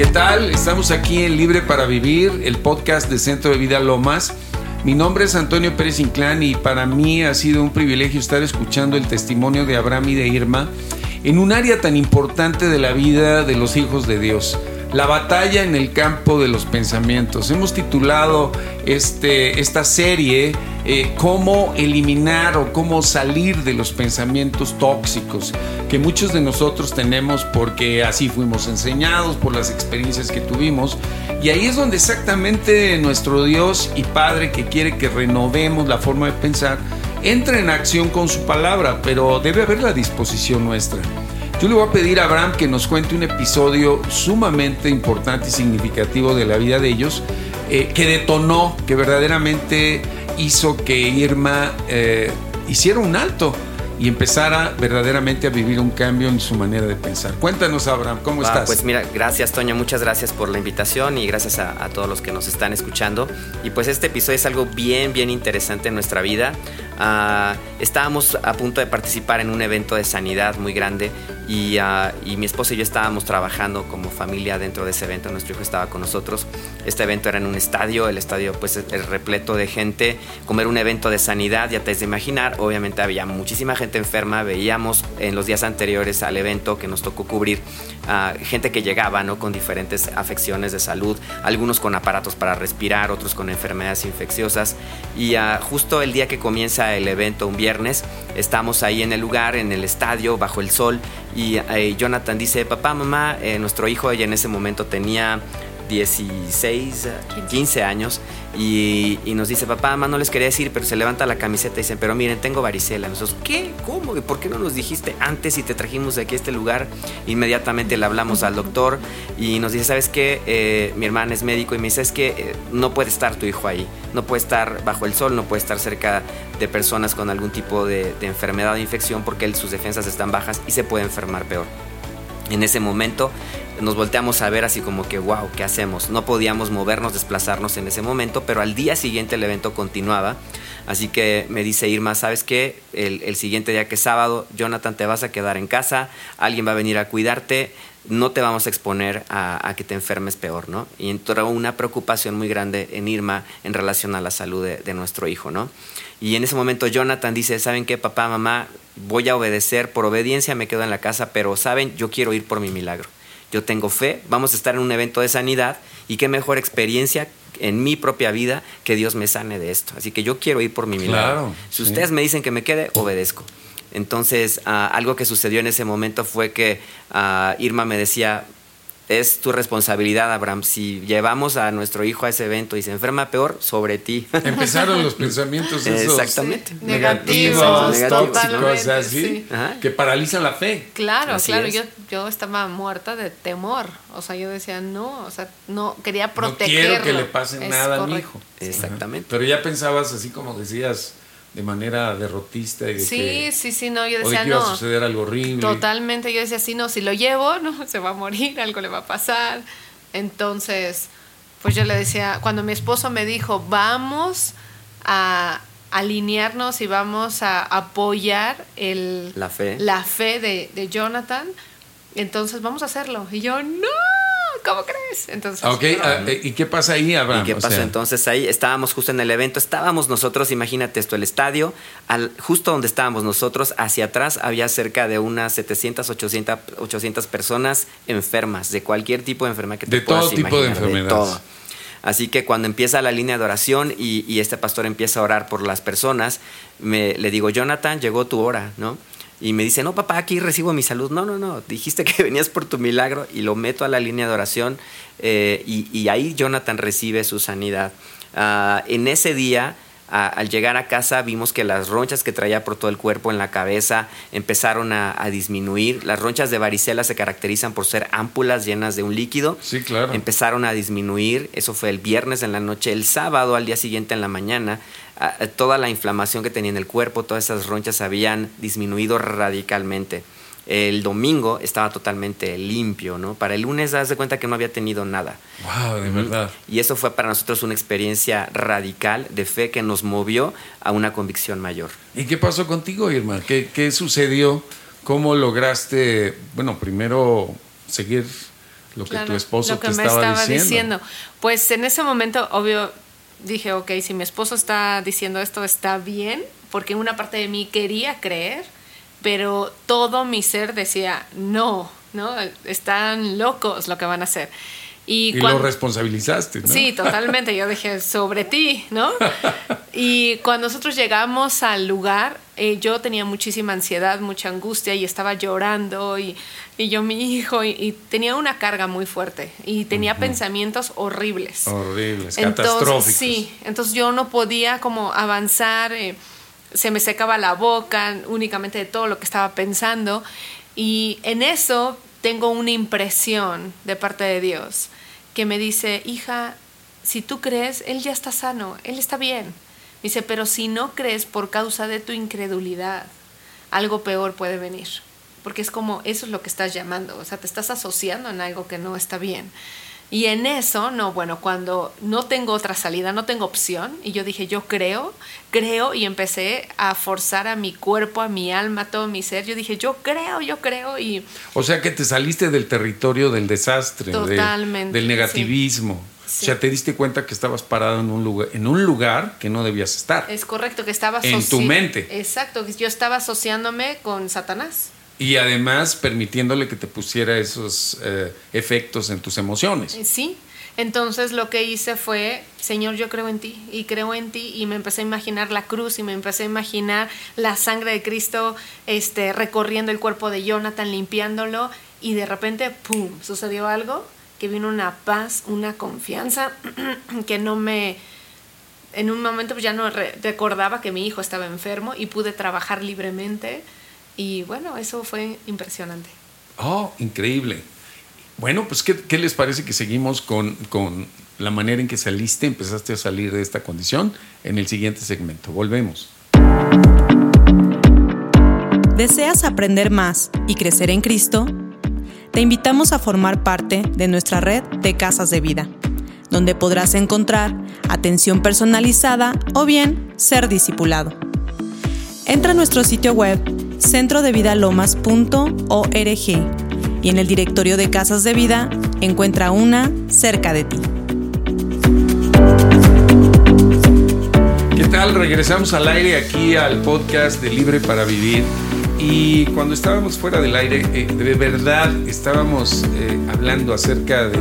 ¿Qué tal? Estamos aquí en Libre para Vivir, el podcast de Centro de Vida Lomas. Mi nombre es Antonio Pérez Inclán y para mí ha sido un privilegio estar escuchando el testimonio de Abraham y de Irma en un área tan importante de la vida de los hijos de Dios. La batalla en el campo de los pensamientos. Hemos titulado este, esta serie eh, Cómo eliminar o cómo salir de los pensamientos tóxicos que muchos de nosotros tenemos porque así fuimos enseñados por las experiencias que tuvimos. Y ahí es donde exactamente nuestro Dios y Padre que quiere que renovemos la forma de pensar, entra en acción con su palabra, pero debe haber la disposición nuestra. Yo le voy a pedir a Abraham que nos cuente un episodio sumamente importante y significativo de la vida de ellos, eh, que detonó, que verdaderamente hizo que Irma eh, hiciera un alto y empezara verdaderamente a vivir un cambio en su manera de pensar. Cuéntanos, Abraham, ¿cómo estás? Pues mira, gracias, Toño, muchas gracias por la invitación y gracias a, todos los que nos están escuchando. Y pues este episodio es algo bien, bien interesante en nuestra vida. Ah, estábamos a punto de participar en un evento de sanidad muy grande y, ah, y, mi esposa y yo estábamos trabajando como familia dentro de ese evento. Nuestro hijo estaba con nosotros. Este evento era en un estadio, el estadio pues es repleto de gente. Como era un evento de sanidad, ya te has de imaginar, obviamente había muchísima gente enferma, veíamos en los días anteriores al evento que nos tocó cubrir a gente que llegaba ¿no? con diferentes afecciones de salud, algunos con aparatos para respirar, otros con enfermedades infecciosas. Y uh, justo el día que comienza el evento, un viernes, estamos ahí en el lugar, en el estadio, bajo el sol, y uh, Jonathan dice, papá, mamá, eh, nuestro hijo ya en ese momento tenía 16, 15 años y, nos dice, papá, mamá, no les quería decir, pero se levanta la camiseta y dicen, pero miren, tengo varicela. Nosotros, ¿qué? ¿Cómo? ¿Por qué no nos dijiste antes y te trajimos de aquí a este lugar? Inmediatamente le hablamos al doctor y nos dice, ¿sabes qué? Eh, mi hermana es médico y me dice, es que eh, no puede estar tu hijo ahí, no puede estar bajo el sol, no puede estar cerca de personas con algún tipo de, de enfermedad o infección porque él, sus defensas están bajas y se puede enfermar peor. En ese momento nos volteamos a ver así como que, wow, ¿qué hacemos? No podíamos movernos, desplazarnos en ese momento, pero al día siguiente el evento continuaba. Así que me dice Irma, ¿sabes qué? El, siguiente día que es sábado, Jonathan, te vas a quedar en casa, alguien va a venir a cuidarte, no te vamos a exponer a, que te enfermes peor, ¿no? Y entró una preocupación muy grande en Irma en relación a la salud de, de nuestro hijo, ¿no? Y en ese momento Jonathan dice, ¿saben qué, papá, mamá? Voy a obedecer, por obediencia me quedo en la casa, pero, ¿saben? Yo quiero ir por mi milagro yo tengo fe, vamos a estar en un evento de sanidad y qué mejor experiencia en mi propia vida que Dios me sane de esto. Así que yo quiero ir por mi milagro. si ustedes me dicen que me quede, obedezco. Entonces, ah, algo que sucedió en ese momento fue que ah, Irma me decía, es tu responsabilidad, Abraham. Si llevamos a nuestro hijo a ese evento y se enferma peor, sobre ti. Empezaron los pensamientos esos Exactamente. negativos, tóxicos, así, que paralizan la fe. Claro, claro. Yo, yo estaba muerta de temor. O sea, yo decía, no, o sea, no, quería protegerlo. No quiero que le pase nada a mi hijo. Exactamente. Pero ya pensabas, así como decías, de manera derrotista y de sí, que, sí, sí, no, yo decía, iba a suceder algo horrible. Totalmente, yo decía, sí, no, si lo llevo, no, se va a morir, algo le va a pasar. Entonces, pues yo le decía, cuando mi esposo me dijo, vamos a alinearnos y vamos a apoyar el, la fe, la fe de, de Jonathan, entonces vamos a hacerlo. Y yo, no, ¿cómo crees? Entonces, ah, ah, ¿y qué pasa ahí, Abraham? ¿Y qué pasó? Entonces ahí estábamos justo en el evento, estábamos nosotros, imagínate esto, el estadio, al, justo donde estábamos nosotros, hacia atrás había cerca de unas 700, 800, 800 personas enfermas, de cualquier tipo de enfermedad que te De todo tipo de enfermedades. Así que cuando empieza la línea de oración y, y, este pastor empieza a orar por las personas, me, le digo, Jonathan, llegó tu hora, ¿no? Y me dice, no, papá, aquí recibo mi salud. No, no, no, dijiste que venías por tu milagro y lo meto a la línea de oración eh, y, ahí Jonathan recibe su sanidad. Ah, en ese día, al llegar a casa, vimos que las ronchas que traía por todo el cuerpo, en la cabeza, empezaron a, disminuir. Las ronchas de varicela se caracterizan por ser ámpulas llenas de un líquido. Sí, claro. Empezaron a disminuir. Eso fue el viernes en la noche. El sábado, al día siguiente en la mañana, toda la inflamación que tenía en el cuerpo, todas esas ronchas habían disminuido radicalmente. El domingo estaba totalmente limpio, ¿no? Para el lunes, das de cuenta que no había tenido nada. ¡Wow! De verdad. Y eso fue para nosotros una experiencia radical de fe que nos movió a una convicción mayor. ¿Y qué pasó contigo, Irma? ¿Qué, qué sucedió? ¿Cómo lograste, bueno, primero seguir lo que Claro, tu esposo lo que te me estaba, estaba diciendo. diciendo. Pues en ese momento, obvio, dije, ok, si mi esposo está diciendo esto, está bien, porque una parte de mí quería creer, pero todo mi ser decía, no, ¿no? Están locos lo que van a hacer. Y, Y lo responsabilizaste, ¿no? Sí, totalmente. Yo dije, sobre ti, ¿no? Y cuando nosotros llegamos al lugar, eh, yo tenía muchísima ansiedad, mucha angustia y estaba llorando y, y yo mi hijo y, y tenía una carga muy fuerte y tenía pensamientos horribles. Horribles, Entonces, catastróficos. sí, entonces yo no podía como avanzar, eh, se me secaba la boca únicamente de todo lo que estaba pensando y en eso tengo una impresión de parte de Dios que me dice, hija, si tú crees, Él ya está sano, Él está bien. Dice, pero si no crees por causa de tu incredulidad, algo peor puede venir. Porque es como, eso es lo que estás llamando, o sea, te estás asociando en algo que no está bien. Y en eso, no, bueno, cuando no tengo otra salida, no tengo opción, y yo dije, yo creo, creo, y empecé a forzar a mi cuerpo, a mi alma, a todo mi ser. Yo dije, yo creo, yo creo, y O sea que te saliste del territorio del desastre, de- Totalmente, del negativismo. Sí. O sea, te diste cuenta que estabas parado en un lugar, en un lugar que no debías estar. es correcto que estaba En tu mente. Exacto, que yo estaba asociándome con Satanás. Y además permitiéndole que te pusiera esos eh, efectos en tus emociones. Eh, Sí. Entonces lo que hice fue, Señor, yo creo en ti y creo en ti y me empecé a imaginar la cruz y me empecé a imaginar la sangre de Cristo este, recorriendo el cuerpo de Jonathan, limpiándolo y de repente, ¡pum!, sucedió algo que vino una paz, una confianza que no me... En un momento pues, ya no re- recordaba que mi hijo estaba enfermo y pude trabajar libremente y bueno, eso fue impresionante. Oh, increíble. Bueno, pues, ¿qué, qué les parece que seguimos con, con la manera en que saliste, empezaste a salir de esta condición en el siguiente segmento? Volvemos. ¿Deseas aprender más y crecer en Cristo? Te invitamos a formar parte de nuestra red de casas de vida, donde podrás encontrar atención personalizada o bien ser discipulado. Entra a nuestro sitio web centrodevidalomas.org y en el directorio de casas de vida encuentra una cerca de ti. ¿Qué tal? Regresamos al aire aquí al podcast de Libre para Vivir. Y cuando estábamos fuera del aire, eh, de verdad estábamos eh, hablando acerca de,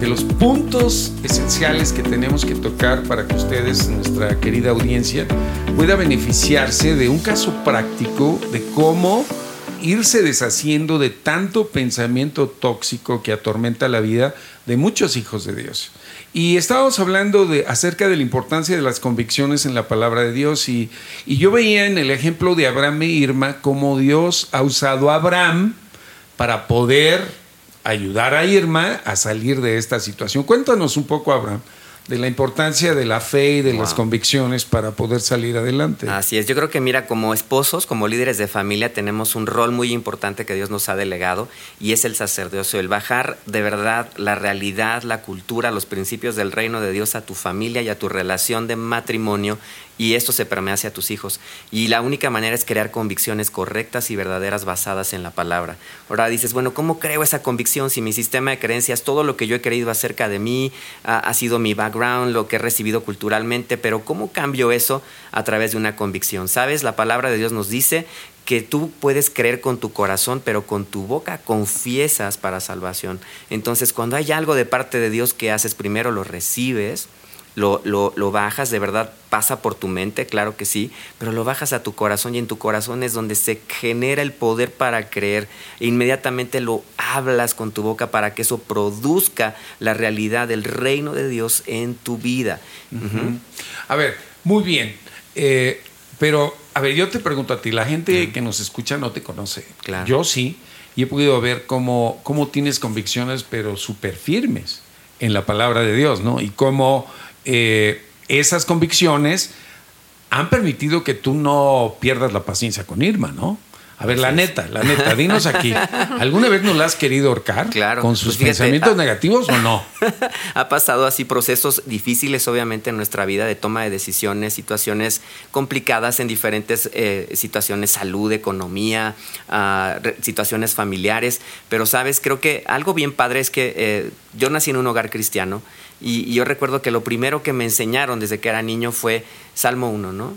de los puntos esenciales que tenemos que tocar para que ustedes, nuestra querida audiencia, pueda beneficiarse de un caso práctico de cómo irse deshaciendo de tanto pensamiento tóxico que atormenta la vida de muchos hijos de Dios. Y estábamos hablando de, acerca de la importancia de las convicciones en la palabra de Dios y, y yo veía en el ejemplo de Abraham e Irma cómo Dios ha usado a Abraham para poder ayudar a Irma a salir de esta situación. Cuéntanos un poco, Abraham, de la importancia de la fe y de las convicciones para poder salir adelante. Así es, yo creo que mira, como esposos, como líderes de familia, tenemos un rol muy importante que Dios nos ha delegado y es el sacerdocio, el bajar de verdad la realidad, la cultura, los principios del reino de Dios a tu familia y a tu relación de matrimonio y esto se permea hacia tus hijos. Y la única manera es crear convicciones correctas y verdaderas basadas en la palabra. Ahora dices, bueno, ¿cómo creo esa convicción si mi sistema de creencias, todo lo que yo he creído acerca de mí, ha, ha sido mi background, lo que he recibido culturalmente, pero ¿cómo cambio eso a través de una convicción? ¿Sabes? La palabra de Dios nos dice que tú puedes creer con tu corazón, pero con tu boca confiesas para salvación. Entonces, cuando hay algo de parte de Dios que haces, primero lo recibes, lo, lo, lo, bajas, de verdad pasa por tu mente, claro que sí, pero lo bajas a tu corazón y en tu corazón es donde se genera el poder para creer. E inmediatamente lo hablas con tu boca para que eso produzca la realidad del reino de Dios en tu vida. Uh -huh. A ver, muy bien, eh, pero a ver, yo te pregunto a ti, la gente uh -huh. que nos escucha no te conoce. Claro. Yo sí, y he podido ver cómo, cómo tienes convicciones, pero súper firmes en la palabra de Dios, ¿no? Y cómo eh, esas convicciones han permitido que tú no pierdas la paciencia con Irma, ¿no? A ver, la neta, la neta, dinos aquí. ¿Alguna vez nos la has querido ahorcar? Claro. ¿Con sus Pues fíjate, pensamientos ah, negativos o no? ha pasado así procesos difíciles, obviamente, en nuestra vida de toma de decisiones, situaciones complicadas en diferentes eh, situaciones, salud, economía, re- situaciones familiares. Pero, sabes, creo que algo bien padre es que eh, yo nací en un hogar cristiano y, y yo recuerdo que lo primero que me enseñaron desde que era niño fue Salmo 1, ¿no?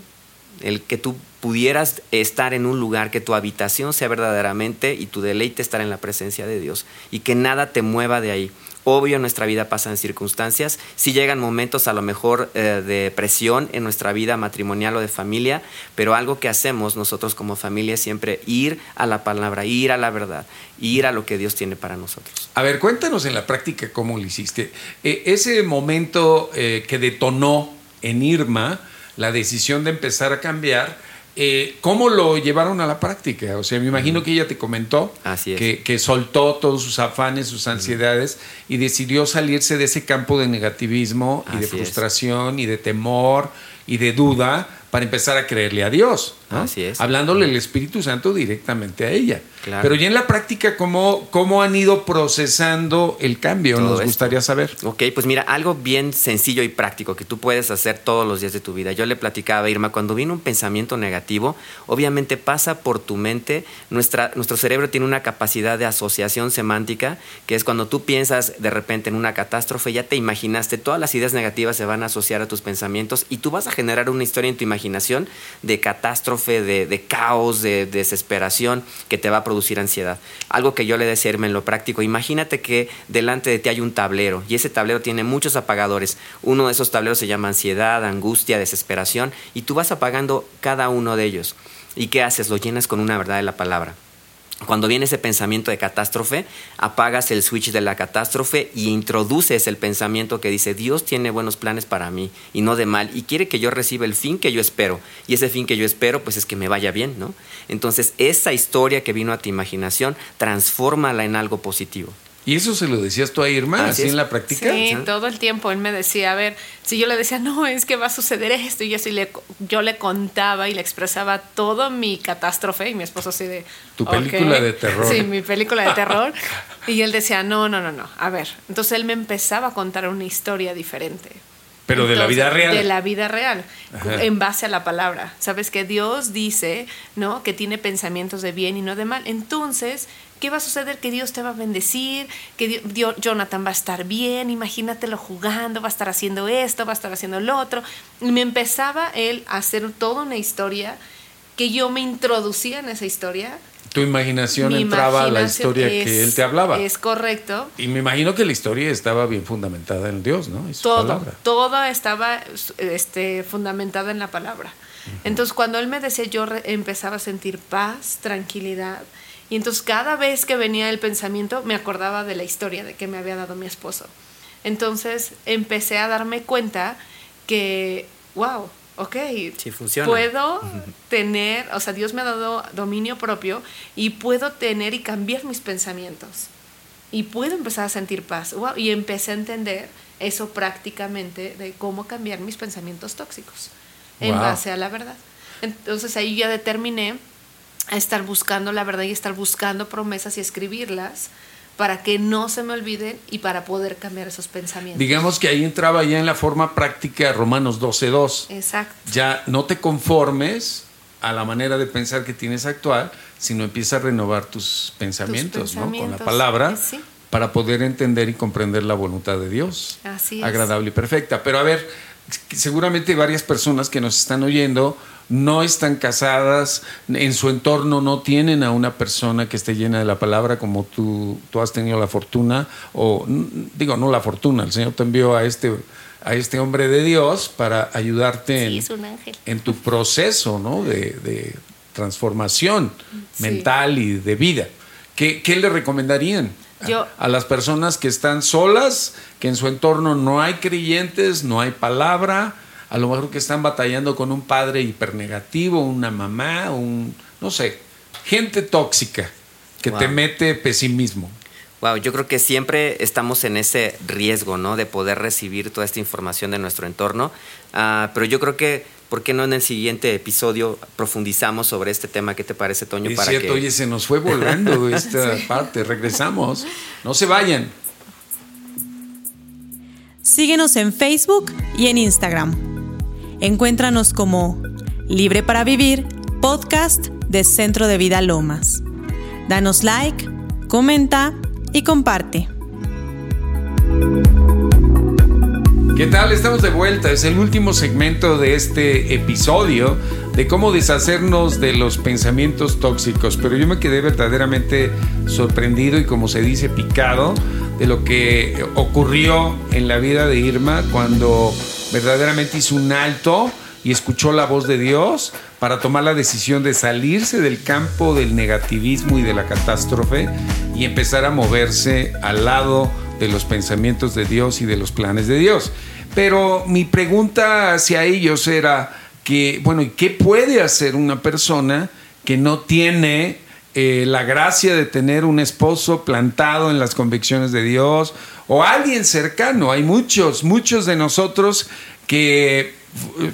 El que tú pudieras estar en un lugar, que tu habitación sea verdaderamente y tu deleite estar en la presencia de Dios y que nada te mueva de ahí. Obvio, en nuestra vida pasan circunstancias, si llegan momentos a lo mejor eh, de presión en nuestra vida matrimonial o de familia, pero algo que hacemos nosotros como familia es siempre ir a la palabra, ir a la verdad, ir a lo que Dios tiene para nosotros. A ver, cuéntanos en la práctica cómo lo hiciste. Eh, ese momento eh, que detonó en Irma la decisión de empezar a cambiar, eh, ¿cómo lo llevaron a la práctica? O sea, me imagino que ella te comentó Así es. que, que soltó todos sus afanes, sus ansiedades y decidió salirse de ese campo de negativismo y de es. frustración y de temor y de duda para empezar a creerle a Dios. ¿No? Así es. Hablándole el Espíritu Santo directamente a ella. Claro. Pero ya en la práctica, ¿cómo, cómo han ido procesando el cambio? Todo Nos esto. gustaría saber. Ok, pues mira, algo bien sencillo y práctico que tú puedes hacer todos los días de tu vida. Yo le platicaba a Irma, cuando viene un pensamiento negativo, obviamente pasa por tu mente. Nuestra, nuestro cerebro tiene una capacidad de asociación semántica, que es cuando tú piensas de repente en una catástrofe, ya te imaginaste, todas las ideas negativas se van a asociar a tus pensamientos y tú vas a generar una historia en tu imaginación de catástrofe, de, caos, de, desesperación, que te va a producir ansiedad. Algo que yo le decía en lo práctico, imagínate que delante de ti hay un tablero y ese tablero tiene muchos apagadores. Uno de esos tableros se llama ansiedad, angustia, desesperación y tú vas apagando cada uno de ellos. ¿Y qué haces? Lo llenas con una verdad de la palabra. Cuando viene ese pensamiento de catástrofe, apagas el switch de la catástrofe y introduces el pensamiento que dice, Dios tiene buenos planes para mí y no de mal, y quiere que yo reciba el fin que yo espero. Y ese fin que yo espero, pues es que me vaya bien, ¿no? Entonces, esa historia que vino a tu imaginación, transfórmala en algo positivo. ¿Y eso se lo decías tú a Irma, Así en la práctica? Sí, todo el tiempo él me decía, a ver, si yo le decía, no, es que va a suceder esto y eso, y le, yo le contaba y le expresaba todo mi catástrofe y mi esposo así de... Tu película de terror. Sí, mi película de terror. y él decía, no, no, no, no, a ver. Entonces él me empezaba a contar una historia diferente. Pero de la vida real. De la vida real, Ajá. en base a la palabra. Sabes que Dios dice, ¿no? Que tiene pensamientos de bien y no de mal. Entonces, ¿qué va a suceder? Que Dios te va a bendecir, que Dio- Dio- Jonathan va a estar bien, imagínatelo jugando, va a estar haciendo esto, va a estar haciendo lo otro. Y me empezaba él a hacer toda una historia que yo me introducía en esa historia. Tu imaginación Mi entraba a la historia que él te hablaba. Es correcto. Y me imagino que la historia estaba bien fundamentada en Dios, ¿no? En su todo, palabra. todo estaba este, fundamentado en la palabra. Entonces, cuando él me decía, yo empezaba a sentir paz, tranquilidad. Y entonces, cada vez que venía el pensamiento, me acordaba de la historia de que me había dado mi esposo. Entonces, empecé a darme cuenta que, wow, ok, Sí, funciona. puedo tener, o sea, Dios me ha dado dominio propio y puedo tener y cambiar mis pensamientos y puedo empezar a sentir paz. Wow, y empecé a entender eso prácticamente de cómo cambiar mis pensamientos tóxicos en Wow. base a la verdad. Entonces ahí ya determiné a estar buscando la verdad y estar buscando promesas y escribirlas para que no se me olviden y para poder cambiar esos pensamientos. Digamos que ahí entraba ya en la forma práctica Romanos 12.2. Exacto. Ya no te conformes a la manera de pensar que tienes actual, sino empieza a renovar tus pensamientos, ¿no? Con la palabra eh, sí. para poder entender y comprender la voluntad de Dios. Así es. Agradable y perfecta. Pero a ver, seguramente varias personas que nos están oyendo no están casadas, en su entorno no tienen a una persona que esté llena de la palabra como tú, tú has tenido la fortuna, o digo, no la fortuna, el Señor te envió a este, a este hombre de Dios para ayudarte Sí, en, es un ángel. en tu proceso ¿no? de, de transformación Sí. mental y de vida. ¿Qué, qué le recomendarían a, las personas que están solas, que en su entorno no hay creyentes, no hay palabra, a lo mejor que están batallando con un padre hipernegativo, una mamá, un, no sé, gente tóxica que te mete pesimismo? Wow, yo creo que siempre estamos en ese riesgo, ¿no? De poder recibir toda esta información de nuestro entorno. Ah, pero yo creo que ¿por qué no en el siguiente episodio profundizamos sobre este tema? ¿Qué te parece, Toño? Es cierto, oye, se nos fue volando esta parte. Regresamos. No se vayan. Síguenos en Facebook y en Instagram. Encuéntranos como Libre para Vivir, podcast de Centro de Vida Lomas. Danos like, comenta y comparte. ¿Qué tal? Estamos de vuelta. Es el último segmento de este episodio de cómo deshacernos de los pensamientos tóxicos. Pero yo me quedé verdaderamente sorprendido y como se dice picado de lo que ocurrió en la vida de Irma cuando verdaderamente hizo un alto y escuchó la voz de Dios para tomar la decisión de salirse del campo del negativismo y de la catástrofe y empezar a moverse al lado de los pensamientos de Dios y de los planes de Dios. Pero mi pregunta hacia ellos era que, bueno, ¿y qué puede hacer una persona que no tiene eh, la gracia de tener un esposo plantado en las convicciones de Dios o alguien cercano? Hay muchos, muchos de nosotros que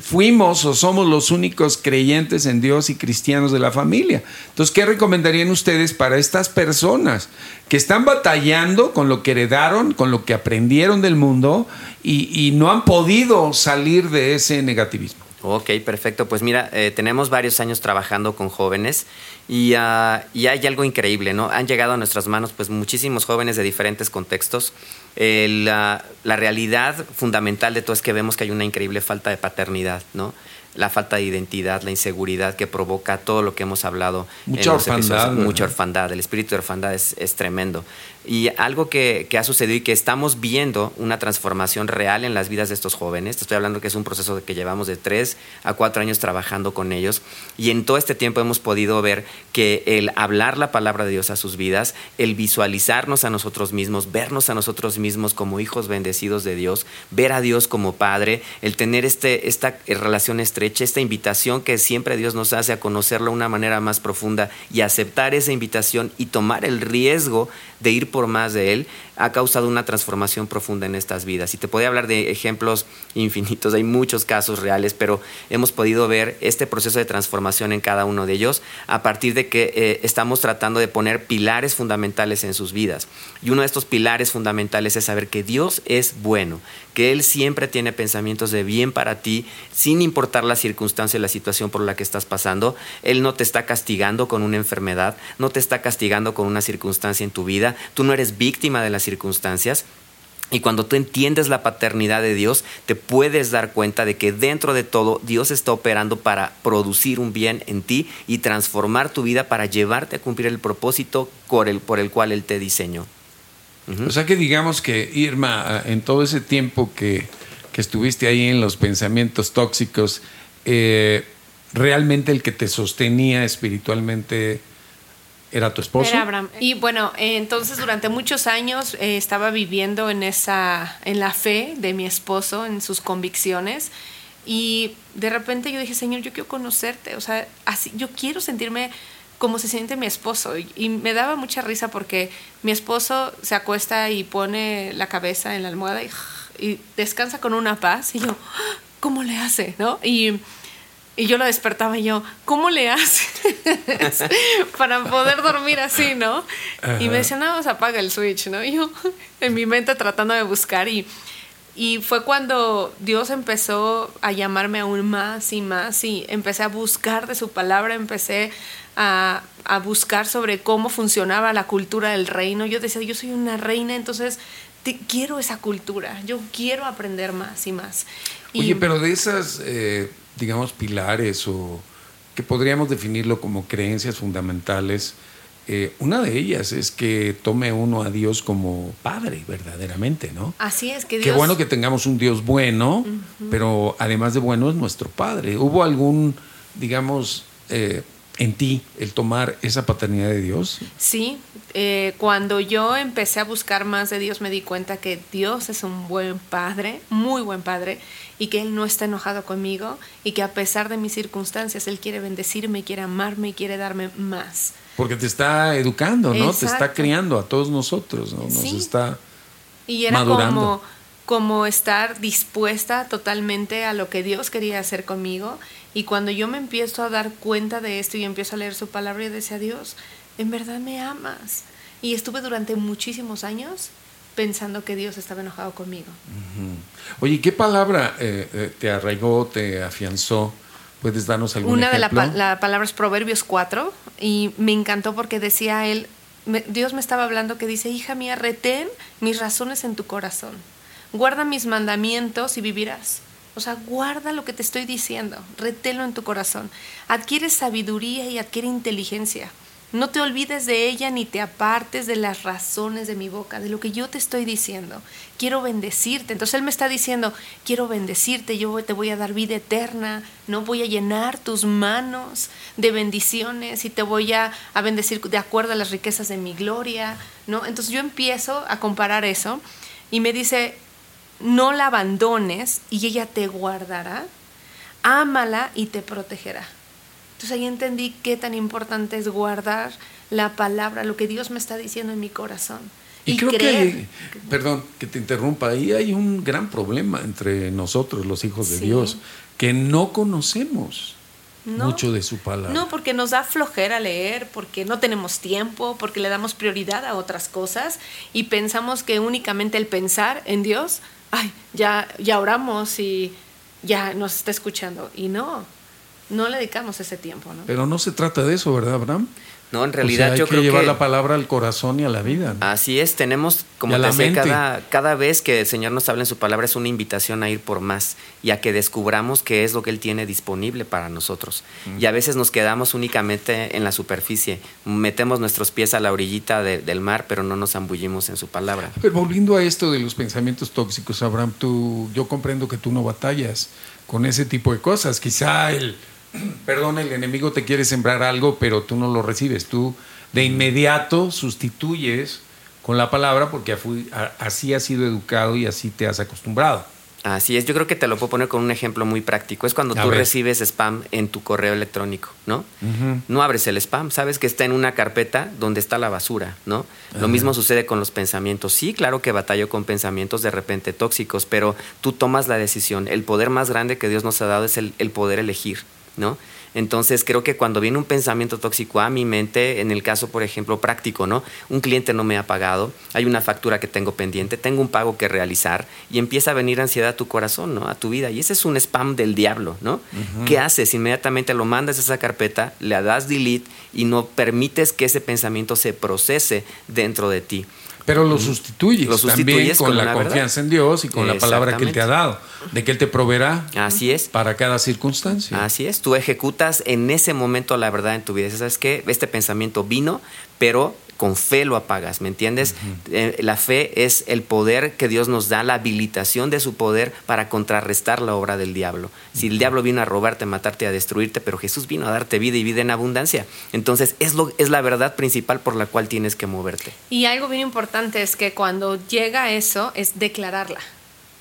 fuimos o somos los únicos creyentes en Dios y cristianos de la familia. Entonces, ¿qué recomendarían ustedes para estas personas que están batallando con lo que heredaron, con lo que aprendieron del mundo y, no han podido salir de ese negativismo? Ok, perfecto. Pues mira, eh, tenemos varios años trabajando con jóvenes y, ah, y, hay algo increíble, ¿no? Han llegado a nuestras manos pues muchísimos jóvenes de diferentes contextos la, la, realidad fundamental de todo es que vemos que hay una increíble falta de paternidad, ¿no? La falta de identidad, la inseguridad que provoca todo lo que hemos hablado. Mucha orfandad. Mucha orfandad. El espíritu de orfandad es, es tremendo. Y algo que, que, ha sucedido y que estamos viendo una transformación real en las vidas de estos jóvenes. Estoy hablando que es un proceso que llevamos de tres a cuatro años trabajando con ellos. Y en todo este tiempo hemos podido ver que el hablar la palabra de Dios a sus vidas, el visualizarnos a nosotros mismos, vernos a nosotros mismos como hijos bendecidos de Dios, ver a Dios como Padre, el tener este, esta relación estrecha, esta invitación que siempre Dios nos hace a conocerlo de una manera más profunda y aceptar esa invitación y tomar el riesgo de ir por más de Él, ha causado una transformación profunda en estas vidas. Y te podía hablar de ejemplos infinitos, hay muchos casos reales, pero hemos podido ver este proceso de transformación en cada uno de ellos a partir de que eh, estamos tratando de poner pilares fundamentales en sus vidas. Y uno de estos pilares fundamentales es saber que Dios es bueno, que Él siempre tiene pensamientos de bien para ti, sin importar la circunstancia y la situación por la que estás pasando. Él no te está castigando con una enfermedad, no te está castigando con una circunstancia en tu vida, tú no eres víctima de las circunstancias. Y cuando tú entiendes la paternidad de Dios, te puedes dar cuenta de que dentro de todo Dios está operando para producir un bien en ti y transformar tu vida para llevarte a cumplir el propósito por el, por el cual Él te diseñó. O sea que digamos que Irma, en todo ese tiempo que, que estuviste ahí en los pensamientos tóxicos, eh, realmente el que te sostenía espiritualmente ¿Era tu esposo? Era Abraham. Y bueno, entonces durante muchos años eh, estaba viviendo en esa, en la fe de mi esposo, en sus convicciones. Y de repente yo dije, Señor, yo quiero conocerte. O sea, así, yo quiero sentirme como se siente mi esposo. Y, me daba mucha risa porque mi esposo se acuesta y pone la cabeza en la almohada y, y descansa con una paz. Y yo, ¿cómo le hace? ¿No? Y y yo lo despertaba y yo, ¿cómo le haces para poder dormir así, no? Y me decía, no, se apaga el switch, ¿no? Y yo en mi mente tratando de buscar y, y fue cuando Dios empezó a llamarme aún más y más y empecé a buscar de su palabra, empecé a, a buscar sobre cómo funcionaba la cultura del reino. Yo decía, yo soy una reina, entonces quiero esa cultura, yo quiero aprender más y más. Oye, pero de esas... Eh digamos, pilares o que podríamos definirlo como creencias fundamentales. Eh, una de ellas es que tome uno a Dios como Padre, verdaderamente, ¿no? Así es, que Dios... Qué bueno que tengamos un Dios bueno, pero además de bueno es nuestro Padre. ¿Hubo algún, digamos, eh, en ti el tomar esa paternidad de Dios? Sí, eh, cuando yo empecé a buscar más de Dios me di cuenta que Dios es un buen padre, muy buen padre, y que Él no está enojado conmigo y que a pesar de mis circunstancias Él quiere bendecirme, quiere amarme y quiere darme más. Porque te está educando, ¿no? Te está criando a todos nosotros, ¿no? Nos está y era como como estar dispuesta totalmente a lo que Dios quería hacer conmigo. Y cuando yo me empiezo a dar cuenta de esto y empiezo a leer su palabra y decía, Dios, en verdad me amas. Y estuve durante muchísimos años pensando que Dios estaba enojado conmigo. Oye, ¿qué palabra eh, eh, te arraigó, te afianzó? ¿Puedes darnos algún Una ejemplo? de las la palabras Proverbios 4 y me encantó porque decía él, Dios me estaba hablando que dice, hija mía, retén mis razones en tu corazón, guarda mis mandamientos y vivirás. O sea, guarda lo que te estoy diciendo, reténlo en tu corazón. Adquiere sabiduría y adquiere inteligencia. No te olvides de ella ni te apartes de las razones de mi boca, de lo que yo te estoy diciendo. Quiero bendecirte. Entonces Él me está diciendo, quiero bendecirte, yo te voy a dar vida eterna, no voy a llenar tus manos de bendiciones y te voy a, a bendecir de acuerdo a las riquezas de mi gloria. ¿no? Entonces yo empiezo a comparar eso y me dice, no la abandones y ella te guardará, ámala y te protegerá. Entonces ahí entendí qué tan importante es guardar la palabra, lo que Dios me está diciendo en mi corazón. Y, creo que, perdón que te interrumpa, ahí hay un gran problema entre nosotros, los hijos de Dios, que no conocemos mucho de su palabra. No, porque nos da flojera leer, porque no tenemos tiempo, porque le damos prioridad a otras cosas y pensamos que únicamente el pensar en Dios, ay, ya, ya oramos y ya nos está escuchando. Y no, no le dedicamos ese tiempo. ¿no? Pero no se trata de eso, ¿verdad, Abraham? No, en realidad hay yo que creo llevar que la palabra al corazón y a la vida. Así es, tenemos, como te decía, cada, cada vez que el Señor nos habla en su palabra es una invitación a ir por más y a que descubramos qué es lo que Él tiene disponible para nosotros. Y a veces nos quedamos únicamente en la superficie, metemos nuestros pies a la orillita de, del mar, pero no nos zambullimos en su palabra. Pero volviendo a esto de los pensamientos tóxicos, Abraham, tú, yo comprendo que tú no batallas con ese tipo de cosas. Quizá el perdón, el enemigo te quiere sembrar algo, pero tú no lo recibes. Tú de inmediato sustituyes con la palabra porque así has sido educado y así te has acostumbrado. Así es, yo creo que te lo puedo poner con un ejemplo muy práctico. Es cuando tú recibes spam en tu correo electrónico, ¿no? No abres el spam, sabes que está en una carpeta donde está la basura, ¿no? Lo mismo sucede con los pensamientos. Sí, claro que batallo con pensamientos de repente tóxicos, pero tú tomas la decisión. El poder más grande que Dios nos ha dado es el, el poder elegir. ¿No? Entonces creo que cuando viene un pensamiento tóxico a mi mente, en el caso, por ejemplo, práctico, ¿no? Un cliente no me ha pagado, hay una factura que tengo pendiente, tengo un pago que realizar y empieza a venir ansiedad a tu corazón, ¿no? A tu vida. Y ese es un spam del diablo, ¿no? ¿Qué haces? Inmediatamente lo mandas a esa carpeta, le das delete y no permites que ese pensamiento se procese dentro de ti. Pero lo sustituyes, lo también con, la confianza en Dios y con la palabra que Él te ha dado, de que Él te proveerá Así es. para cada circunstancia. Así es, tú ejecutas en ese momento la verdad en tu vida. ¿Sabes qué? Este pensamiento vino, pero con fe lo apagas, ¿me entiendes? Eh, la fe es el poder que Dios nos da, la habilitación de su poder para contrarrestar la obra del diablo. Si el diablo vino a robarte, matarte, a destruirte, pero Jesús vino a darte vida y vida en abundancia. Entonces es, lo, es la verdad principal por la cual tienes que moverte. Y algo bien importante es que cuando llega eso es declararla.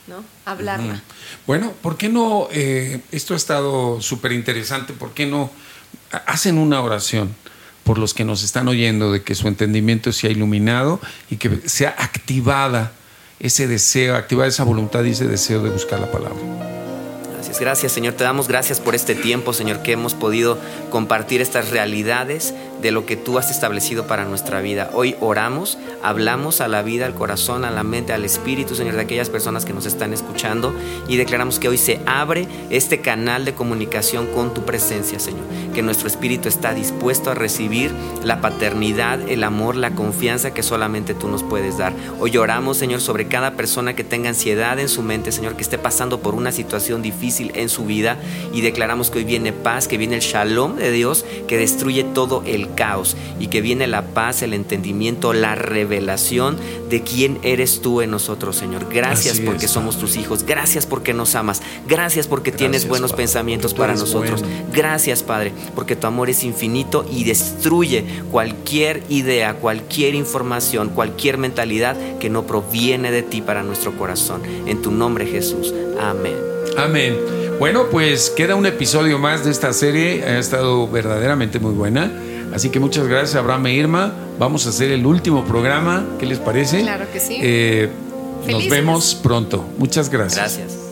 ¿no? Hablarla. Bueno, ¿por qué no? Eh, esto ha estado súper interesante. ¿Por qué no hacen una oración? Por los que nos están oyendo, de que su entendimiento sea iluminado y que sea activada ese deseo, activada esa voluntad y ese deseo de buscar la palabra. Gracias, gracias Señor. Te damos gracias por este tiempo, Señor, que hemos podido compartir estas realidades de lo que tú has establecido para nuestra vida. Hoy oramos, hablamos a la vida, al corazón, a la mente, al espíritu, Señor, de aquellas personas que nos están escuchando y declaramos que hoy se abre este canal de comunicación con tu presencia, Señor. Que nuestro espíritu está dispuesto a recibir la paternidad, el amor, la confianza que solamente tú nos puedes dar. Hoy oramos, Señor, sobre cada persona que tenga ansiedad en su mente, Señor, que esté pasando por una situación difícil en su vida y declaramos que hoy viene paz, que viene el shalom de Dios que destruye todo el caos y que viene la paz, el entendimiento, la revelación de quién eres tú en nosotros, Señor. Gracias porque somos tus hijos. Gracias porque nos amas. Gracias porque tienes buenos pensamientos para nosotros. Gracias, Padre, porque tu amor es infinito y destruye cualquier idea, cualquier información, cualquier mentalidad que no proviene de ti para nuestro corazón. En tu nombre, Jesús. Amén. Amén. Bueno, pues queda un episodio más de esta serie. Ha estado verdaderamente muy buena. Así que muchas gracias, Abraham e Irma. Vamos a hacer el último programa. ¿Qué les parece? Claro que sí. Eh, Nos vemos pronto. Muchas gracias. Gracias.